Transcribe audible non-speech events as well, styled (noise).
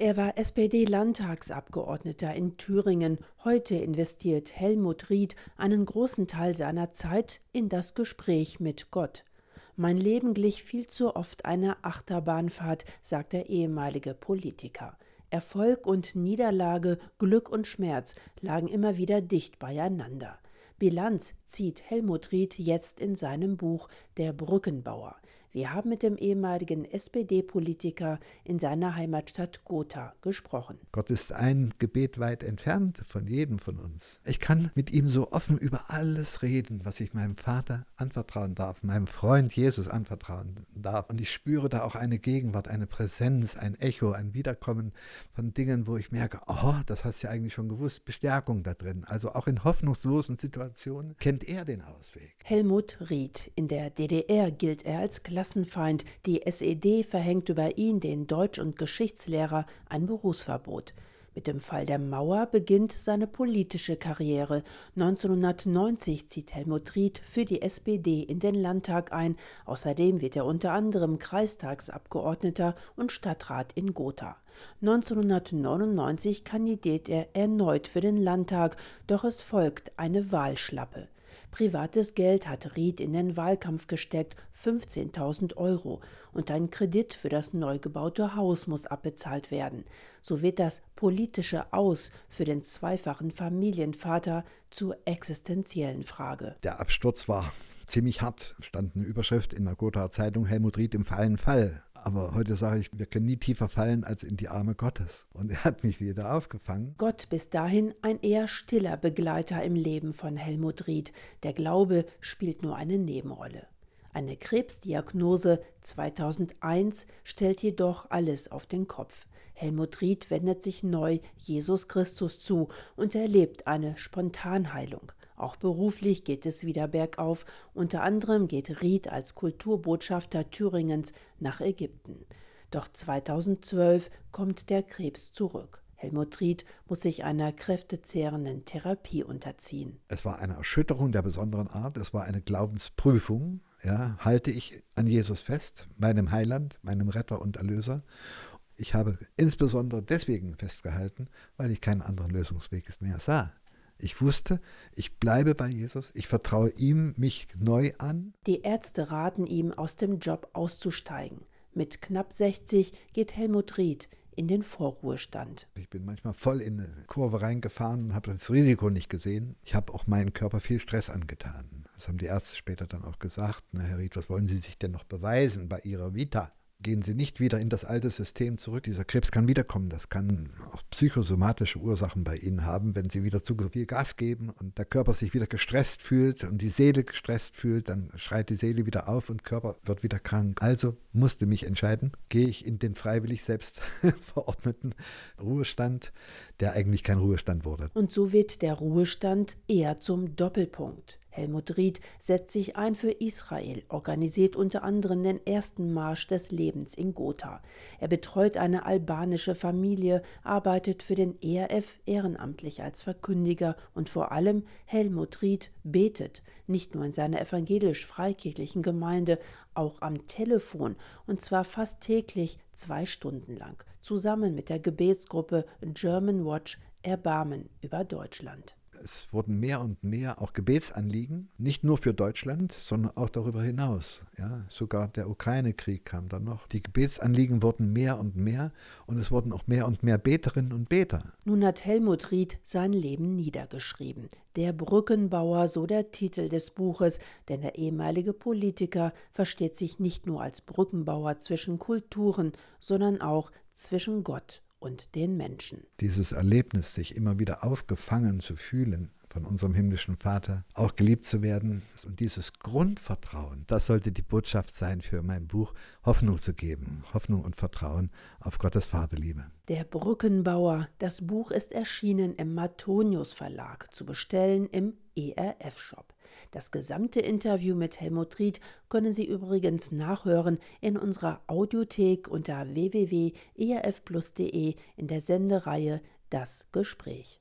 Er war SPD-Landtagsabgeordneter in Thüringen. Heute investiert Helmut Ried einen großen Teil seiner Zeit in das Gespräch mit Gott. Mein Leben glich viel zu oft einer Achterbahnfahrt, sagt der ehemalige Politiker. Erfolg und Niederlage, Glück und Schmerz lagen immer wieder dicht beieinander. Bilanz zieht Helmut Ried jetzt in seinem Buch Der Brückenbauer. Wir haben mit dem ehemaligen SPD-Politiker in seiner Heimatstadt Gotha gesprochen. Gott ist ein Gebet weit entfernt von jedem von uns. Ich kann mit ihm so offen über alles reden, was ich meinem Vater anvertrauen darf, meinem Freund Jesus anvertrauen darf. Und ich spüre da auch eine Gegenwart, eine Präsenz, ein Echo, ein Wiederkommen von Dingen, wo ich merke, oh, das hast du ja eigentlich schon gewusst, Bestärkung da drin. Also auch in hoffnungslosen Situationen kennt er den Ausweg. Helmut Ried. In der DDR gilt er als Klassenfeind. Die SED verhängt über ihn, den Deutsch- und Geschichtslehrer, ein Berufsverbot. Mit dem Fall der Mauer beginnt seine politische Karriere. 1990 zieht Helmut Ried für die SPD in den Landtag ein. Außerdem wird er unter anderem Kreistagsabgeordneter und Stadtrat in Gotha. 1999 kandidiert er erneut für den Landtag, doch es folgt eine Wahlschlappe. Privates Geld hat Ried in den Wahlkampf gesteckt, 15.000 Euro, und ein Kredit für das neu gebaute Haus muss abbezahlt werden. So wird das politische Aus für den zweifachen Familienvater zur existenziellen Frage. Der Absturz war ziemlich hart. Stand eine Überschrift in der Gotha Zeitung, Helmut Ried im fallen Fall. Aber heute sage ich, wir können nie tiefer fallen als in die Arme Gottes. Und er hat mich wieder aufgefangen. Gott bis dahin ein eher stiller Begleiter im Leben von Helmut Ried. Der Glaube spielt nur eine Nebenrolle. Eine Krebsdiagnose 2001 stellt jedoch alles auf den Kopf. Helmut Ried wendet sich neu Jesus Christus zu und erlebt eine Spontanheilung. Auch beruflich geht es wieder bergauf. Unter anderem geht Ried als Kulturbotschafter Thüringens nach Ägypten. Doch 2012 kommt der Krebs zurück. Helmut Ried muss sich einer kräftezehrenden Therapie unterziehen. Es war eine Erschütterung der besonderen Art. Es war eine Glaubensprüfung. Ja, halte ich an Jesus fest, meinem Heiland, meinem Retter und Erlöser. Ich habe insbesondere deswegen festgehalten, weil ich keinen anderen Lösungsweg mehr sah. Ich wusste, ich bleibe bei Jesus, ich vertraue ihm mich neu an. Die Ärzte raten ihm, aus dem Job auszusteigen. Mit knapp 60 geht Helmut Ried in den Vorruhestand. Ich bin manchmal voll in eine Kurve reingefahren und habe das Risiko nicht gesehen. Ich habe auch meinem Körper viel Stress angetan. Das haben die Ärzte später dann auch gesagt. Na, Herr Ried, was wollen Sie sich denn noch beweisen bei Ihrer Vita? Gehen Sie nicht wieder in das alte System zurück. Dieser Krebs kann wiederkommen. Das kann auch psychosomatische Ursachen bei Ihnen haben, wenn Sie wieder zu viel Gas geben und der Körper sich wieder gestresst fühlt und die Seele gestresst fühlt, dann schreit die Seele wieder auf und Körper wird wieder krank. Also musste mich entscheiden, gehe ich in den freiwillig selbst (laughs) verordneten Ruhestand, der eigentlich kein Ruhestand wurde. Und so wird der Ruhestand eher zum Doppelpunkt. Helmut Ried setzt sich ein für Israel, organisiert unter anderem den ersten Marsch des Lebens in Gotha. Er betreut eine albanische Familie, arbeitet für den ERF ehrenamtlich als Verkündiger und vor allem Helmut Ried betet, nicht nur in seiner evangelisch-freikirchlichen Gemeinde, auch am Telefon und zwar fast täglich zwei Stunden lang, zusammen mit der Gebetsgruppe German Watch Erbarmen über Deutschland es wurden mehr und mehr auch Gebetsanliegen, nicht nur für Deutschland, sondern auch darüber hinaus. Ja, sogar der Ukraine-Krieg kam dann noch. Die Gebetsanliegen wurden mehr und mehr und es wurden auch mehr und mehr Beterinnen und Beter. Nun hat Helmut Ried sein Leben niedergeschrieben. Der Brückenbauer, so der Titel des Buches, denn der ehemalige Politiker versteht sich nicht nur als Brückenbauer zwischen Kulturen, sondern auch zwischen Gott und den Menschen. Dieses Erlebnis, sich immer wieder aufgefangen zu fühlen von unserem himmlischen Vater, auch geliebt zu werden und dieses Grundvertrauen, das sollte die Botschaft sein für mein Buch, Hoffnung zu geben, Hoffnung und Vertrauen auf Gottes Vaterliebe. Der Brückenbauer, das Buch ist erschienen im Matonius Verlag, zu bestellen im ERF-Shop. Das gesamte Interview mit Helmut Ried können Sie übrigens nachhören in unserer Audiothek unter www.erfplus.de in der Sendereihe Das Gespräch.